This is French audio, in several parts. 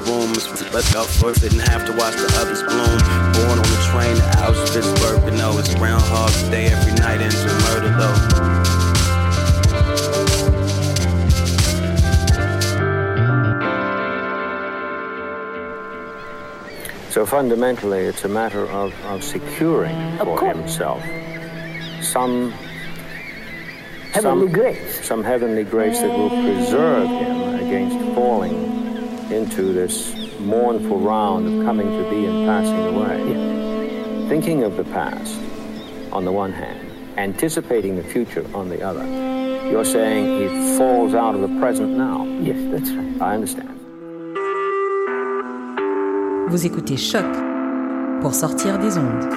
paper rooms. Left out first, didn't have to watch the others bloom. Born on the train to Auschwitz, Birkenau. It's Groundhog's Day every night into murder though. So fundamentally, it's a matter of, of securing Of for course. himself some Heavenly some, grace. some heavenly grace that will preserve him against falling into this mournful round of coming to be and passing away. Thinking of the past on the one hand, anticipating the future on the other. You're saying he falls out of the present now. Yes, that's right. I understand. Vous écoutez Choc pour sortir des ondes.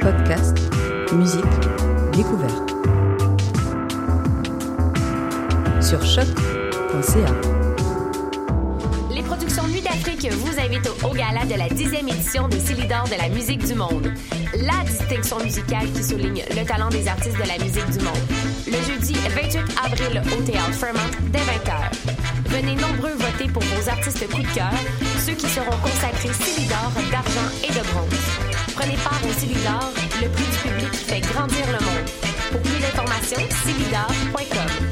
Podcast, musique, découverte. Sur. Les productions Nuit d'Afrique vous invitent au, au gala de la 10e édition des Célidors de la musique du monde. La distinction musicale qui souligne le talent des artistes de la musique du monde. Le jeudi 28 avril au Théâtre Fremont dès 20h. Venez nombreux voter pour vos artistes coup de cœur, ceux qui seront consacrés Célidors d'argent et de bronze. Prenez part au Célidor, le prix du public qui fait grandir le monde. Pour plus d'informations, célidor.com.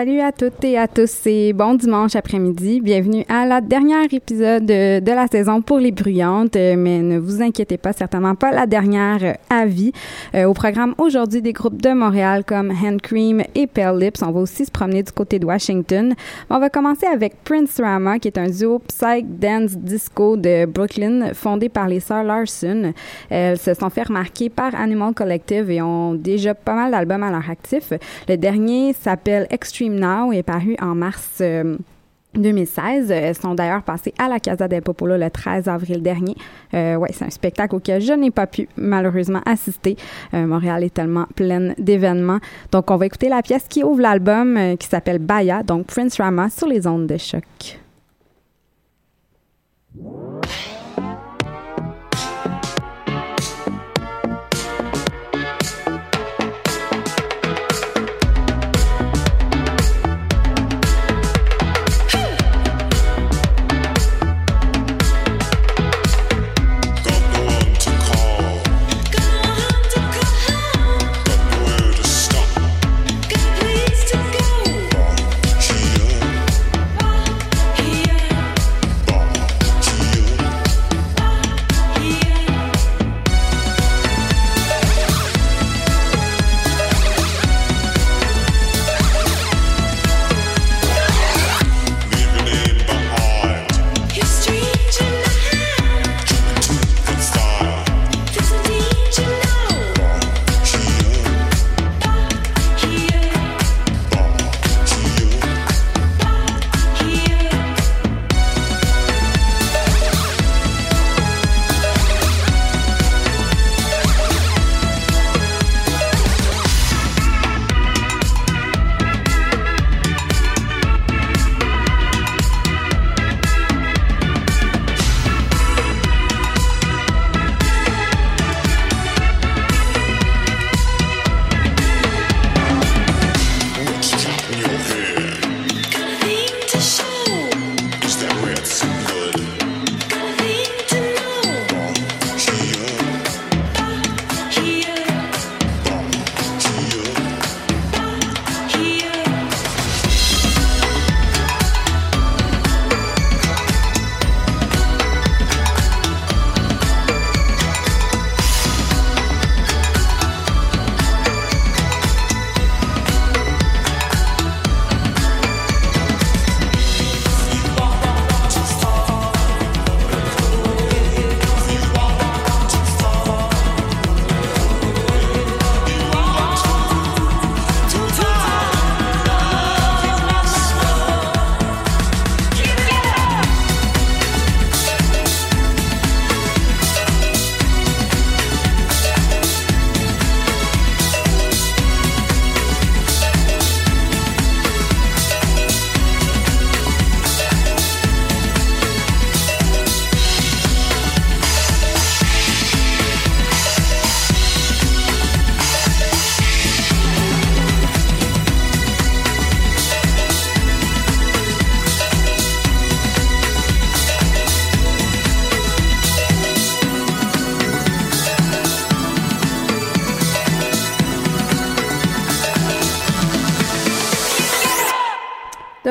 Salut à toutes et à tous et bon dimanche après-midi. Bienvenue à la dernière épisode de, la saison pour les bruyantes, euh, mais ne vous inquiétez pas, certainement pas la dernière euh, à vie. Euh, au programme aujourd'hui des groupes de Montréal comme Hand Cream et Pale Lips. On va aussi se promener du côté de Washington. On va commencer avec Prince Rama, qui est un duo psych dance disco de Brooklyn fondé par les sœurs Larson. Elles se sont fait remarquer par Animal Collective et ont déjà pas mal d'albums à leur actif. Le dernier s'appelle Extreme Est paru en mars euh, 2016. Elles sont d'ailleurs passées à la Casa del Popolo le 13 avril dernier. Euh, ouais, c'est un spectacle auquel je n'ai pas pu malheureusement assister. Euh, Montréal est tellement pleine d'événements. Donc, on va écouter la pièce qui ouvre l'album euh, qui s'appelle Baya, donc Prince Rama sur les ondes de choc.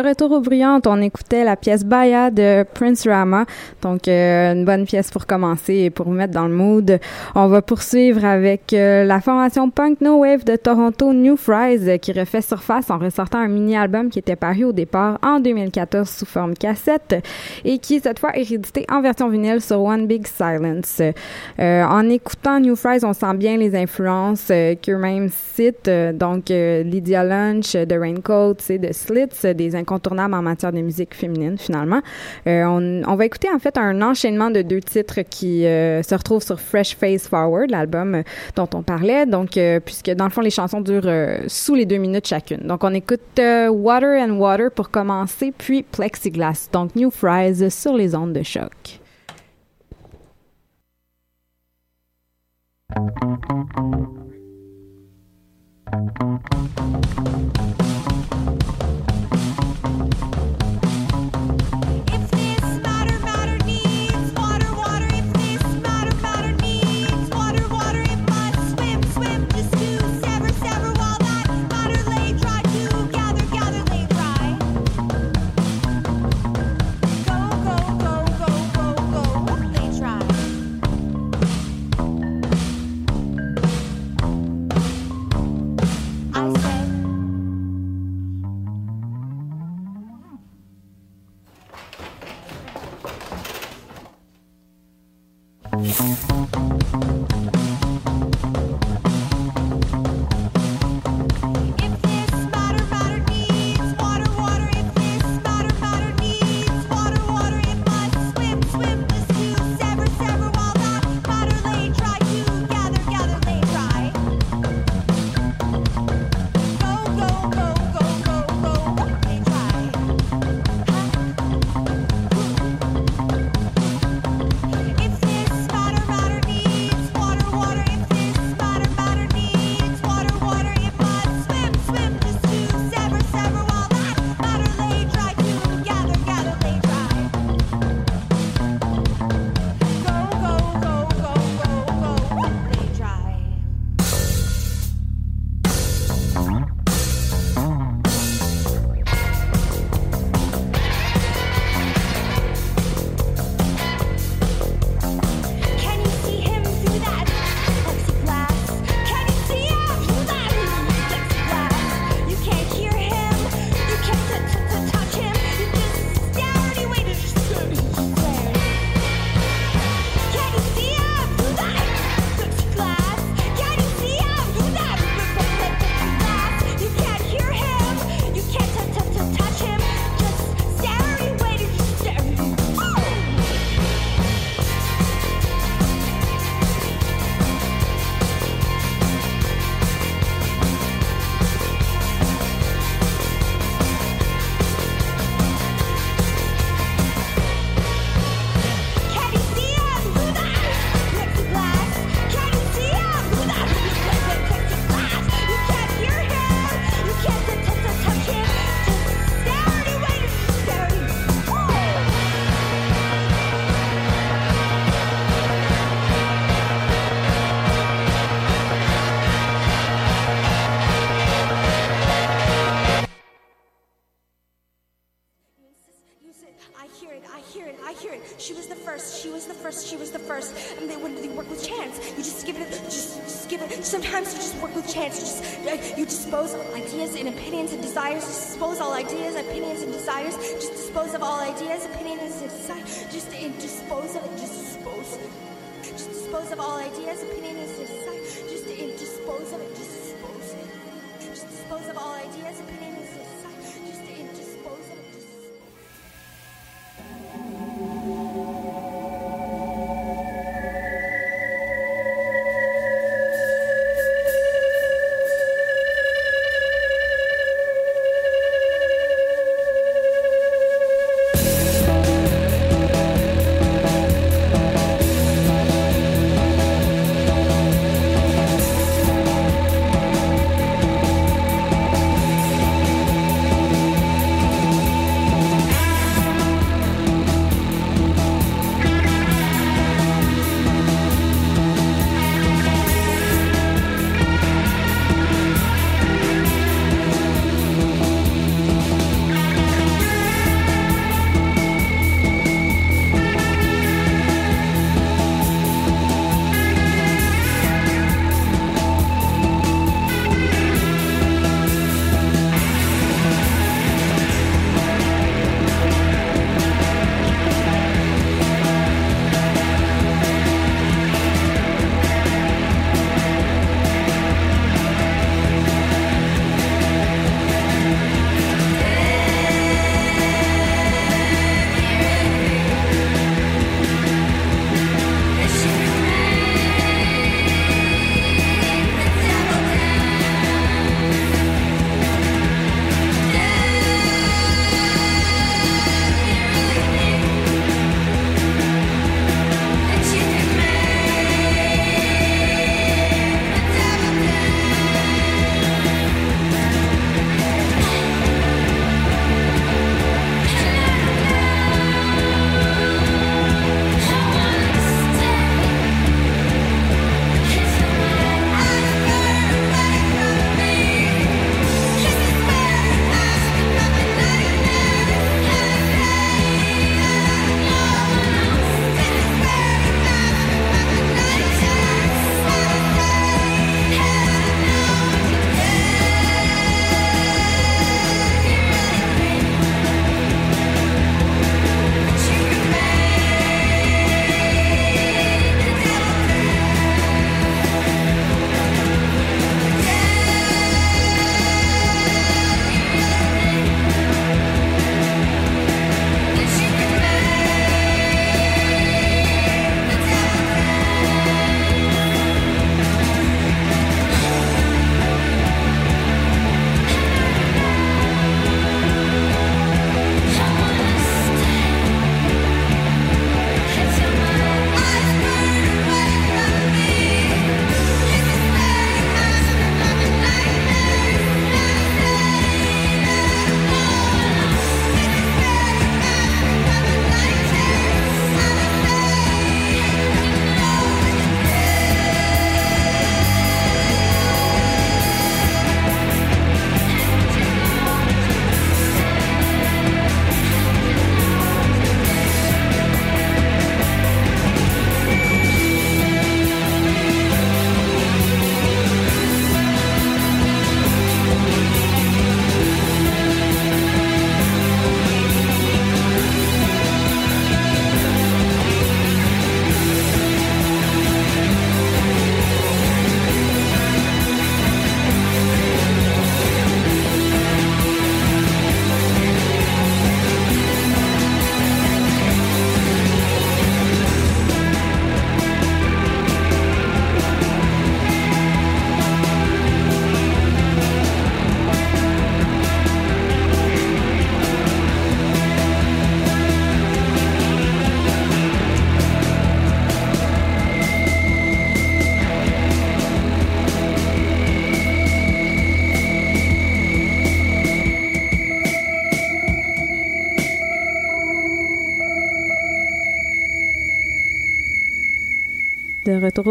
retour aux on écoutait la pièce Baya de Prince Rama. Donc, euh, une bonne pièce pour commencer et pour vous mettre dans le mood. On va poursuivre avec euh, la formation punk No Wave de Toronto New Fries euh, qui refait surface en ressortant un mini-album qui était paru au départ en 2014 sous forme cassette et qui cette fois est réédité en version vinyle sur One Big Silence. En écoutant New Fries, on sent bien les influences qu'eux-mêmes citent. donc, Lydia Lunch, The Raincoat, de Slits, des incontournables incontournable en matière de musique féminine, finalement. Euh, on, va écouter en fait un enchaînement de deux titres qui euh, se retrouvent sur Fresh Face Forward, l'album euh, dont on parlait. Donc, puisque dans le fond, les chansons durent sous les deux minutes chacune. Donc, on écoute Water and Water pour commencer, puis Plexiglas, donc New Fries sur les ondes de choc. Thank.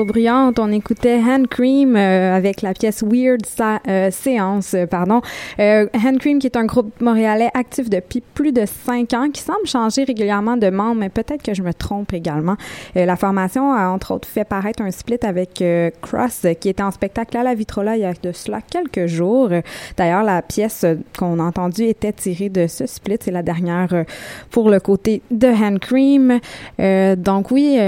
Bruyantes, on écoutait Hand Cream euh, avec la pièce Weird euh, Séance, euh, pardon. Hand Cream qui est un groupe montréalais actif depuis plus de cinq ans, qui semble changer régulièrement de membres, mais peut-être que je me trompe également. La formation a entre autres fait paraître un split avec Cross, qui était en spectacle à la Vitrola il y a de cela quelques jours. D'ailleurs, la pièce qu'on a entendue était tirée de ce split. C'est la dernière pour le côté de Hand Cream. Donc oui,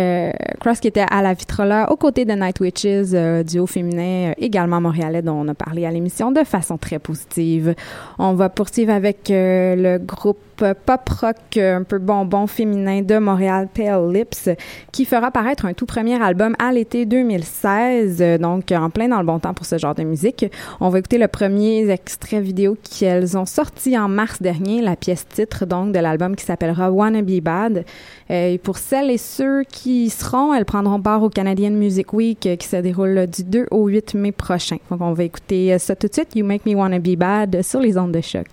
Cross qui était à la Vitrola aux côtés de Night Witches, euh, duo féminin euh, également montréalais dont on a parlé à l'émission de façon très positive. On va poursuivre avec euh, le groupe pop rock un peu bonbon féminin de Montréal, Pale Lips, qui fera paraître un tout premier album à l'été 2016, euh, donc en plein dans le bon temps pour ce genre de musique. On va écouter le premier extrait vidéo qu'elles ont sorti en mars dernier, la pièce titre donc de l'album qui s'appellera Wanna Be Bad. Et pour celles et ceux qui y seront, elles prendront part au Canadian Music Week qui se déroule du 2 au 8 mai prochain. Donc on va écouter ça tout de suite, You Make Me Wanna Be Bad sur les ondes de choc.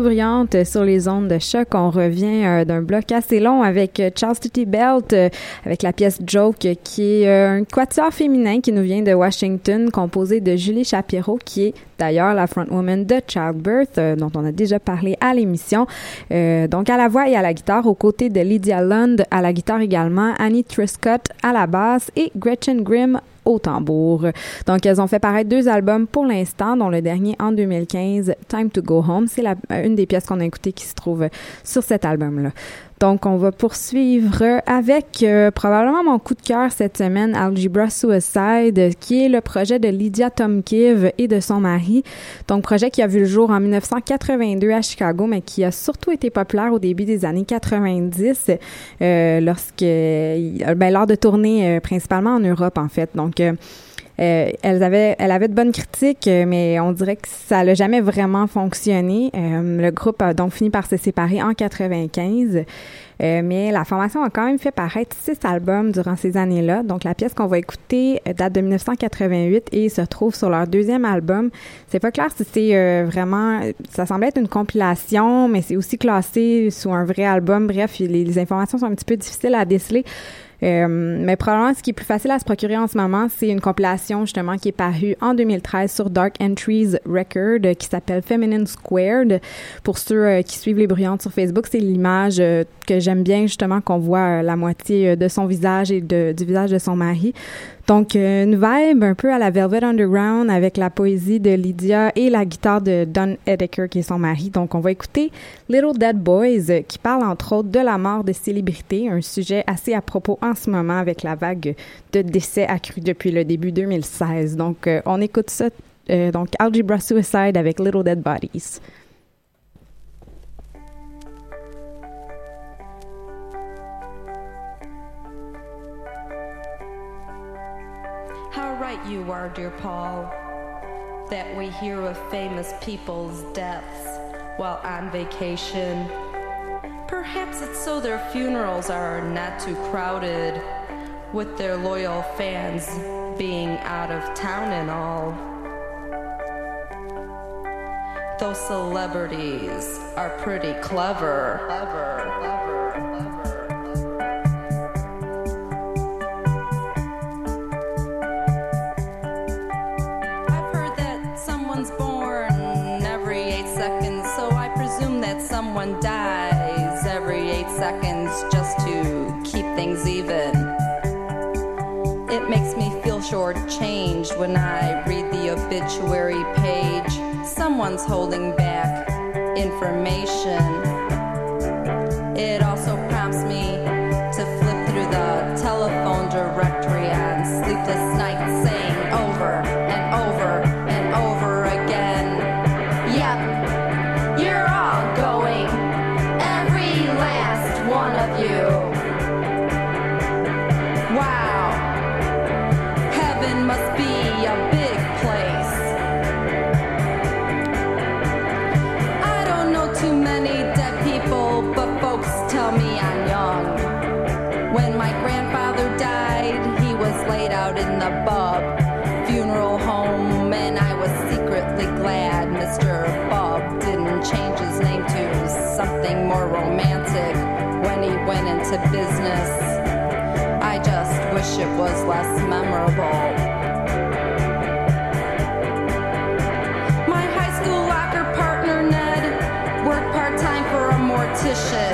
Brillantes sur les ondes de choc, on revient euh, d'un bloc assez long avec euh, Charles Titty Belt, euh, avec la pièce Joke, qui est un quatuor féminin qui nous vient de Washington, composé de Julie Shapiro, qui est d'ailleurs la frontwoman de Childbirth, dont on a déjà parlé à l'émission. Donc à la voix et à la guitare, aux côtés de Lydia Lund, à la guitare également, Annie Truscott à la basse et Gretchen Grimm au tambour. Donc, elles ont fait paraître deux albums pour l'instant, dont le dernier en 2015, Time to Go Home. C'est euh, une des pièces qu'on a écoutées qui se trouve sur cet album-là. Donc, on va poursuivre avec euh, probablement mon coup de cœur cette semaine, Algebra Suicide, qui est le projet de Lydia Tomkiv et de son mari. Donc, projet qui a vu le jour en 1982 à Chicago, mais qui a surtout été populaire au début des années 90, euh, lorsque, euh, ben, de tournées euh, principalement en Europe, en fait. Donc, euh, elles avaient, elle avait de bonnes critiques, euh, mais on dirait que ça n'a jamais vraiment fonctionné. Euh, le groupe a donc fini par se séparer en 95. Euh, mais la formation a quand même fait paraître six albums durant ces années-là. Donc, la pièce qu'on va écouter euh, date de 1988 et se trouve sur leur deuxième album. C'est pas clair si c'est euh, vraiment... Ça semblait être une compilation, mais c'est aussi classé sous un vrai album. Bref, les, les informations sont un petit peu difficiles à déceler. Euh, mais probablement, ce qui est plus facile à se procurer en ce moment, c'est une compilation justement qui est parue en 2013 sur Dark Entries Record qui s'appelle Feminine Squared. Pour ceux euh, qui suivent les bruyantes sur Facebook, c'est l'image euh, que j'aime bien justement qu'on voit la moitié de son visage et de, du visage de son mari. Donc, une vibe un peu à la Velvet Underground avec la poésie de Lydia et la guitare de Don Edeker, qui est son mari. Donc, on va écouter Little Dead Boys, qui parle entre autres de la mort des célébrités, un sujet assez à propos en ce moment avec la vague de décès accrue depuis le début 2016. Donc, euh, on écoute ça. euh, donc, Algebra Suicide avec Little Dead Bodies. Right you are, dear Paul, that we hear of famous people's deaths while on vacation. Perhaps it's so their funerals are not too crowded, with their loyal fans being out of town and all. Those celebrities are pretty clever. clever, clever, clever. Someone dies every eight seconds just to keep things even. It makes me feel shortchanged when I read the obituary page. Someone's holding back information. It also prompts me to flip through the telephone directory on sleepless nights, business. I just wish it was less memorable. My high school locker partner Ned worked part time for a mortician.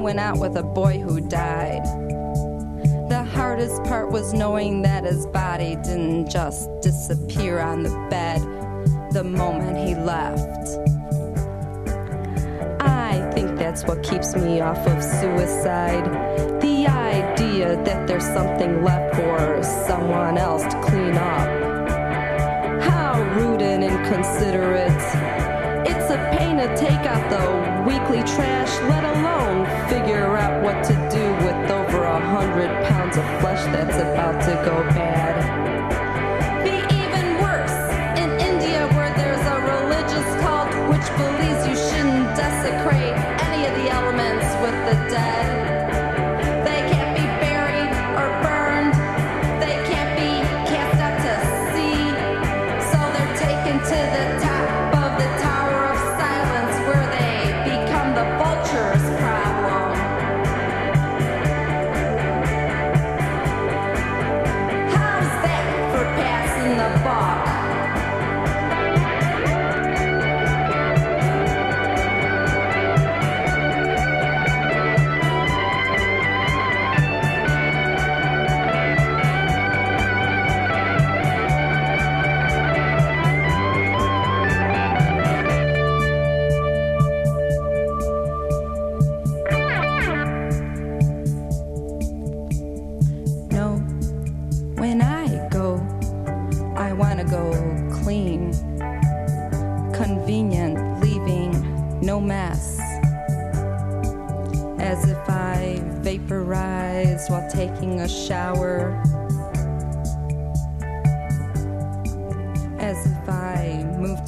went out with a boy who died. The hardest part was knowing that his body didn't just disappear on the bed the moment he left. I think that's what keeps me off of suicide. The idea that there's something left for someone else to clean up. How rude and inconsiderate. It's a pain to take out the weekly trash, let a flush that's about to go bad.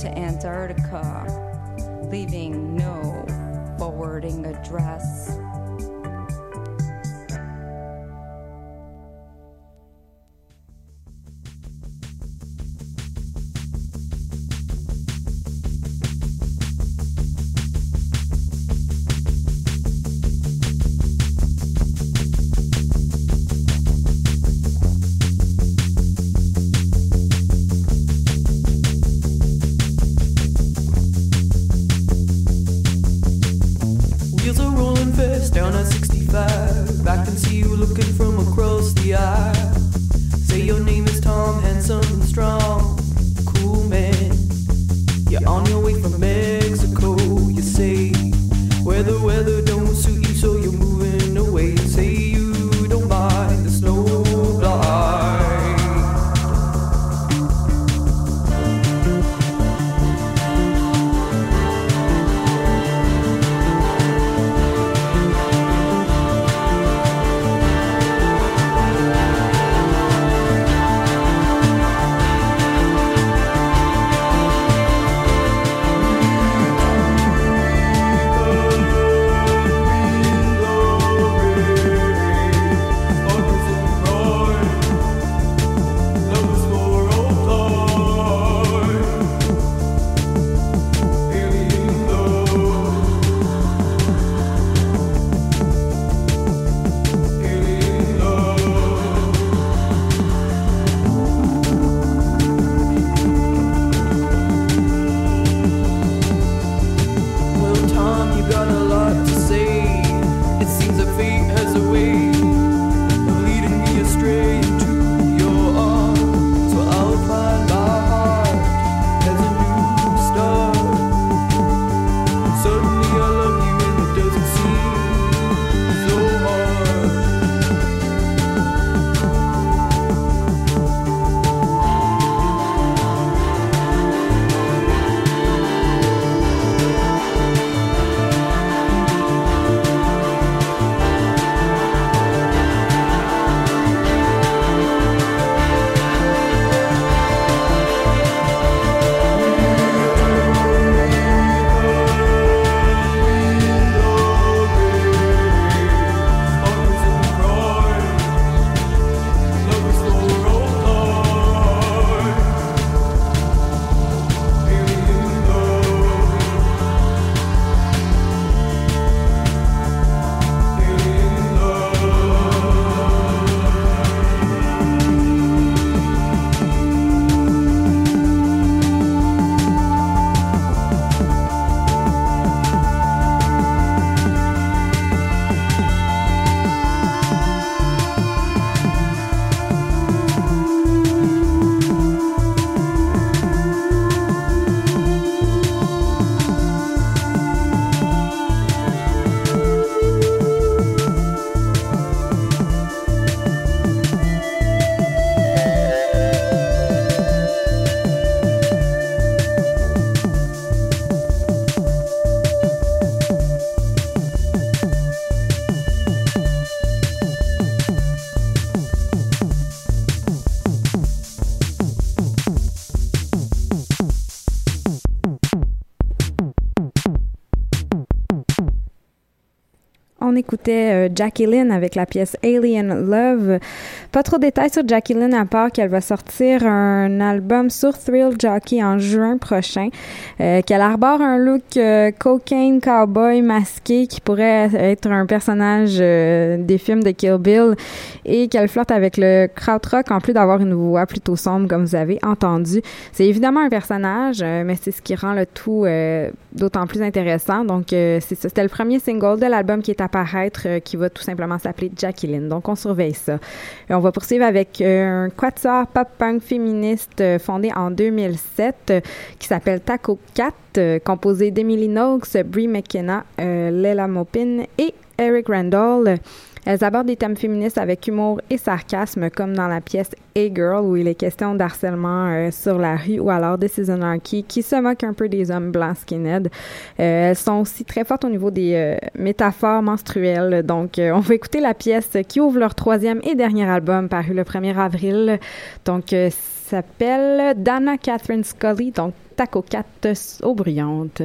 to Antarctica, leaving no forwarding address. On écoutait euh, Jackie Lynn avec la pièce Alien Love. Pas trop de détails sur Jackie Lynn à part qu'elle va sortir un album sur Thrill Jockey en juin prochain, euh, qu'elle arbore un look euh, cocaine cowboy masqué qui pourrait être un personnage euh, des films de Kill Bill et qu'elle flirte avec le krautrock en plus d'avoir une voix plutôt sombre comme vous avez entendu. C'est évidemment un personnage, euh, mais c'est ce qui rend le tout euh, d'autant plus intéressant. Donc euh, c'est c'était le premier single de l'album qui est à paraître qui va tout simplement s'appeler Jackie Lynn. Donc on surveille ça. Va poursuivre avec euh, un quatuor pop-punk féministe euh, fondé en 2007 euh, qui s'appelle Taco Cat, euh, composé d'Emily Noakes, Brie McKenna, Lela Mopin et Eric Randall. Elles abordent des thèmes féministes avec humour et sarcasme, comme dans la pièce Hey Girl, où il est question d'harcèlement euh, sur la rue, ou alors de Anarchy, qui se moque un peu des hommes blancs skinhead. Euh, elles sont aussi très fortes au niveau des euh, métaphores menstruelles. Donc, euh, on va écouter la pièce qui ouvre leur troisième et dernier album, paru le 1er avril. Donc, s'appelle Dana Catherine Scully, donc Taco Cat aux bruyantes.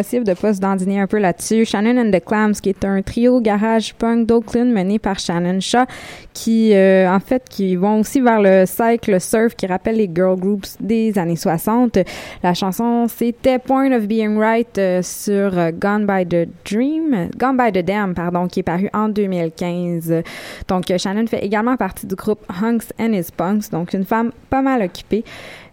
Impossible de pas se dandiner un peu là-dessus. Shannon and the Clams, qui est un trio garage punk d'Oakland mené par Shannon Shaw, qui, euh, en fait, qui vont aussi vers le cycle surf qui rappelle les girl groups des années 60. La chanson, c'était Point of Being Right euh, sur euh, Gone by the Dream, Gone by the Dam, pardon, qui est paru en 2015. Donc, Shannon fait également partie du groupe Hunks and His Punks, donc une femme pas mal occupée.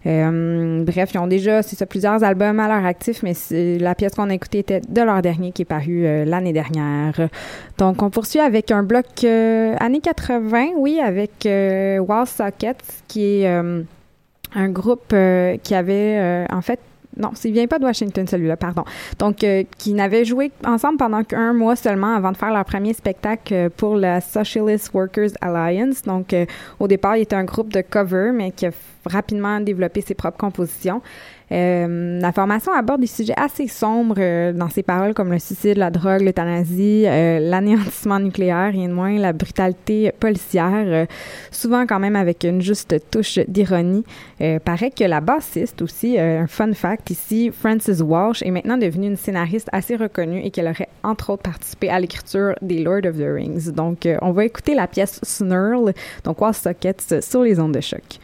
Euh, bref, ils ont déjà, c'est ça, plusieurs albums à leur actif, mais la pièce qu'on a écoutée était de leur dernier qui est paru euh, l'année dernière. Donc, on poursuit avec un bloc euh, années 80, oui, avec euh, Wall Sockets, qui est un groupe qui avait, en fait, non, il vient pas de Washington, celui-là, pardon. Donc, euh, qui n'avaient joué ensemble pendant qu'un mois seulement avant de faire leur premier spectacle euh, pour la Socialist Workers Alliance. Donc, euh, au départ, il était un groupe de cover, mais qui a rapidement développé ses propres compositions. Euh, la formation aborde des sujets assez sombres euh, dans ses paroles, comme le suicide, la drogue, l'euthanasie, euh, l'anéantissement nucléaire, rien de moins, la brutalité policière, souvent quand même avec une juste touche d'ironie. Paraît que la bassiste aussi, un fun fact ici, Frances Walsh, est maintenant devenue une scénariste assez reconnue et qu'elle aurait entre autres participé à l'écriture des Lord of the Rings. Donc, on va écouter la pièce Snurl, donc Wall Sockets sur les ondes de choc.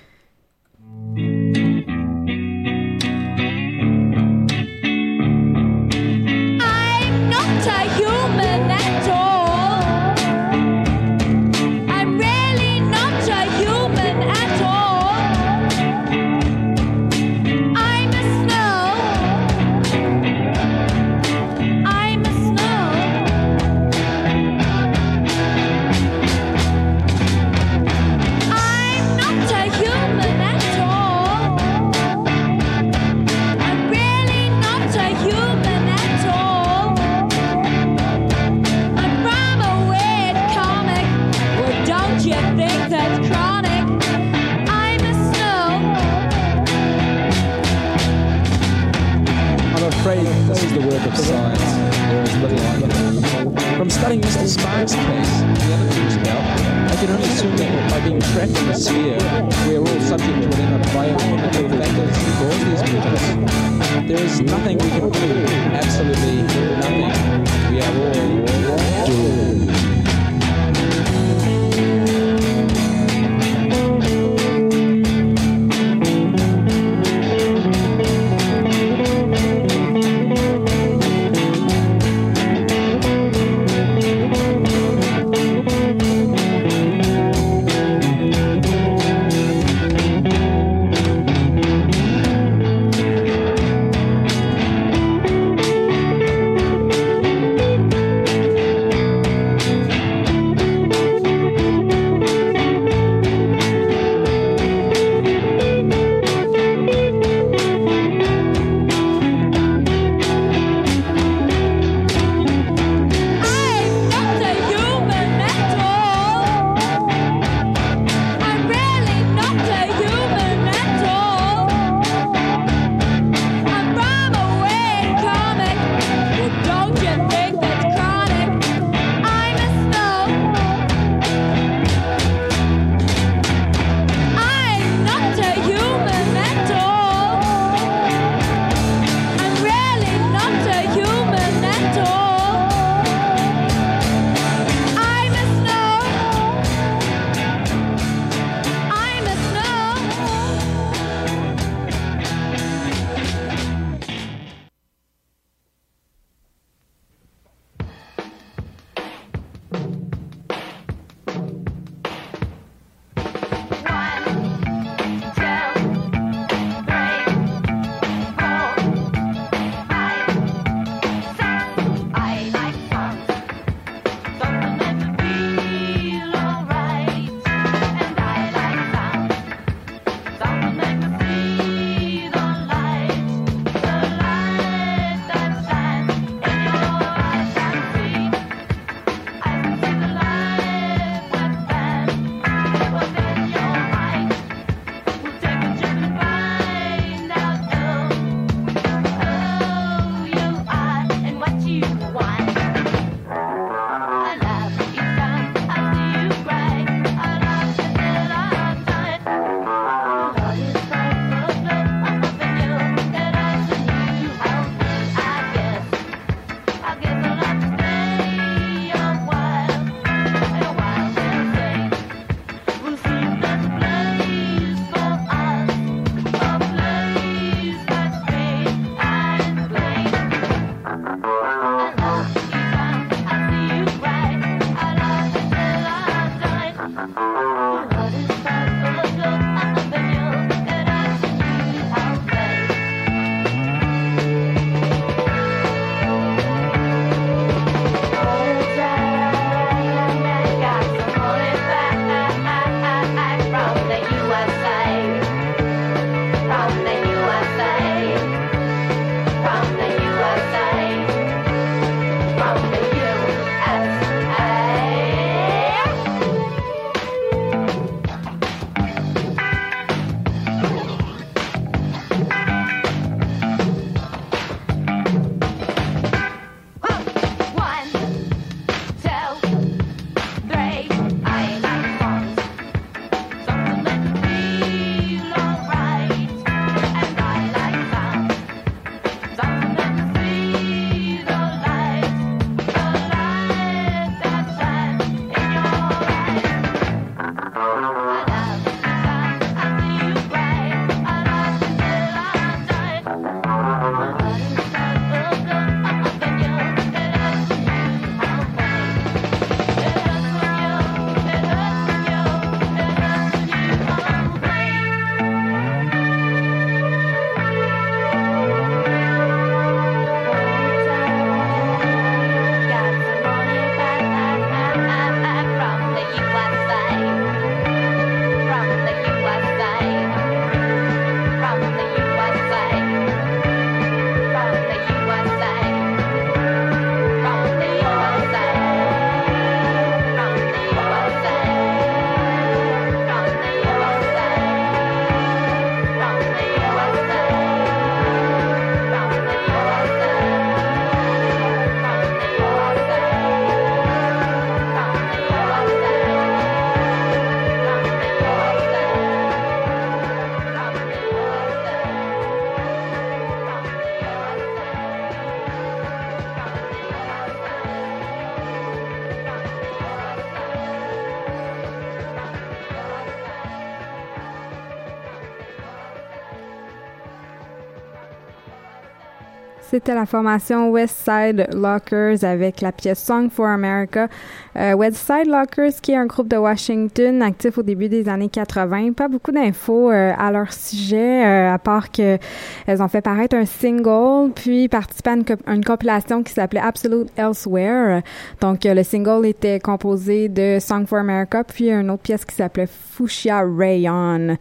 C'était la formation West Side Lockers avec la pièce Song for America. Euh, West Side Lockers, qui est un groupe de Washington actif au début des années 80. Pas beaucoup d'infos euh, à leur sujet, euh, à part que elles ont fait paraître un single, puis participé à une, une compilation qui s'appelait Absolute Elsewhere. Donc, euh, le single était composé de Song for America, puis une autre pièce qui s'appelait Fuchsia Rayon.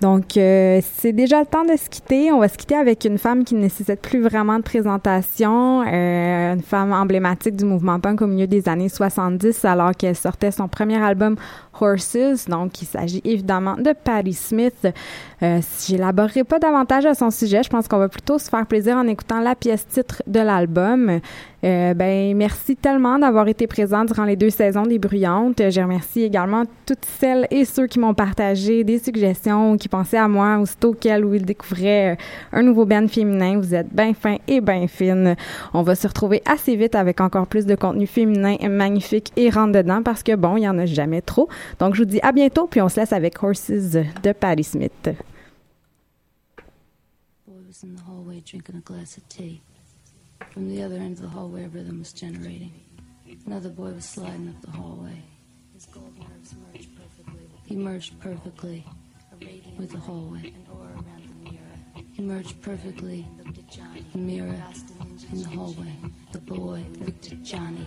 Donc, euh, c'est déjà le temps de se quitter. On va se quitter avec une femme qui ne nécessite plus vraiment de présentation, euh, une femme emblématique du mouvement punk au milieu des années 70, alors qu'elle sortait son premier album Horses. Donc, il s'agit évidemment de Patti Smith. Euh, J'élaborerai pas davantage à son sujet. Je pense qu'on va plutôt se faire plaisir en écoutant la pièce titre de l'album. Euh, ben, merci tellement d'avoir été présent durant les deux saisons des Bruyantes. Je remercie également toutes celles et ceux qui m'ont partagé des suggestions, qui pensaient à moi aussitôt qu'elles ou ils découvraient euh, un nouveau band féminin. Vous êtes bien fin et bien fine. On va se retrouver assez vite avec encore plus de contenu féminin magnifique et rentre dedans parce que bon, il y en a jamais trop. Donc, je vous dis à bientôt, puis on se laisse avec Horses de Patti Smith. Was in the hallway drinking a glass of tea. From the other end of the hallway, a rhythm was generating. Another boy was sliding up the hallway. His gold nerves merged perfectly. He merged perfectly with the hallway. He merged perfectly. The mirror in the hallway. The boy looked at Johnny.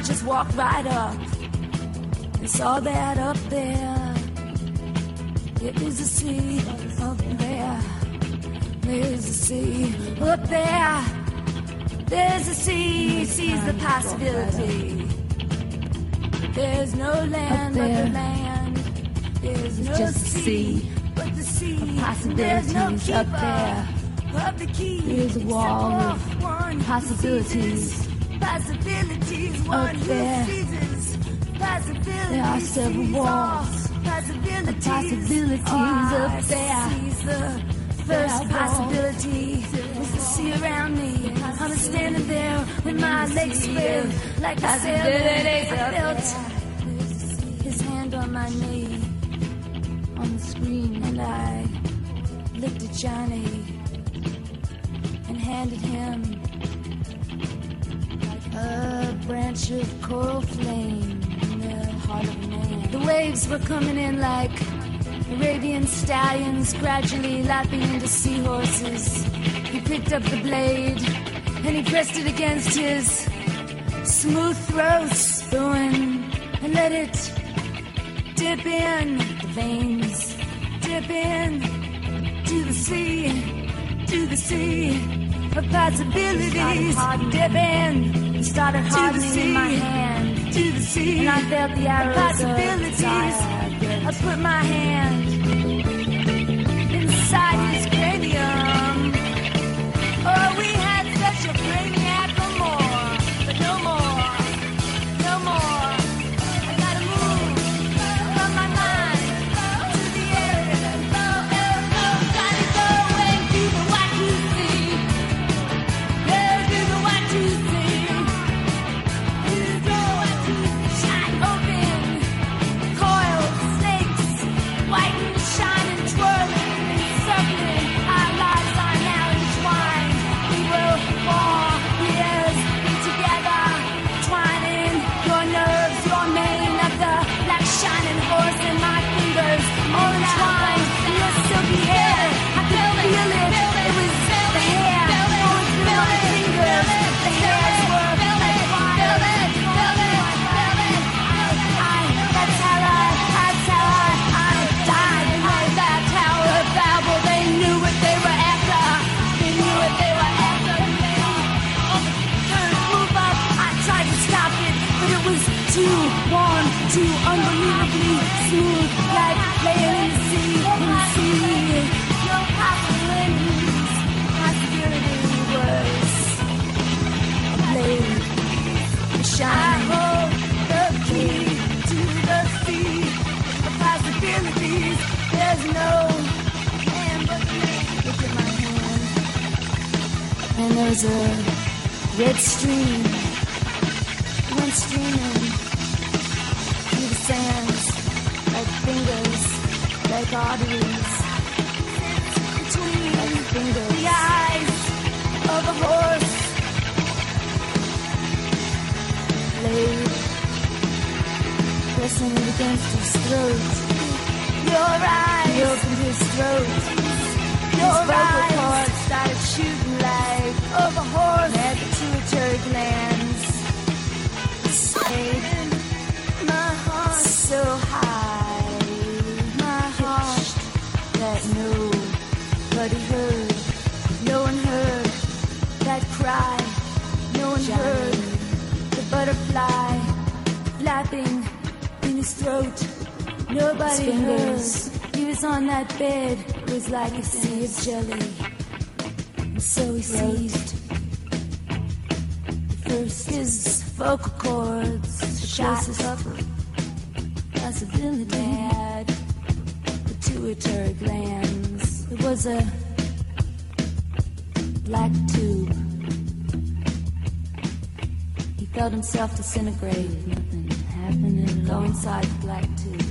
I just walked right up and saw that up there. It is a sea up there. There's a sea up there. There's a sea, sees the possibility. There's no land but the land. There's no just a sea but the sea. of no possibilities up there. of the key. There's a wall of possibilities Possibilities. Up there. There are several walls of possibilities up there. First possibility is to see around me. I'm standing there with my legs spread like a sailor. I felt his hand on my knee on the screen, and I looked at Johnny and handed him a branch of coral flame in the heart of man. The waves were coming in like Arabian stallions, gradually lapping into seahorses. He picked up the blade and he pressed it against his smooth throat spoon and let it dip in the veins, dip in to the sea, to the sea of possibilities. Dip in, it started hardening in my hand, to the sea, and I felt the arrows of possibilities. I put my hand And there's a red stream went streaming through the sands like fingers, like arteries. Between like fingers. the eyes of a horse. Blade pressing against his throat. Your eyes. He opened his throat. Your his cords started shooting like of a horse. Had the pituitary glands. Stayed my heart so high. My heart that nobody heard. No one heard that cry. No one heard the butterfly flapping in his throat. Nobody heard. He was on that bed. It was like a sea of jelly. So he seized. First his vocal cords shot up. Possibility had pituitary glands. It was a black tube. He felt himself disintegrate. Nothing happening. Go inside the black tube.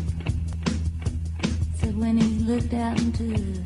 Said when he looked out into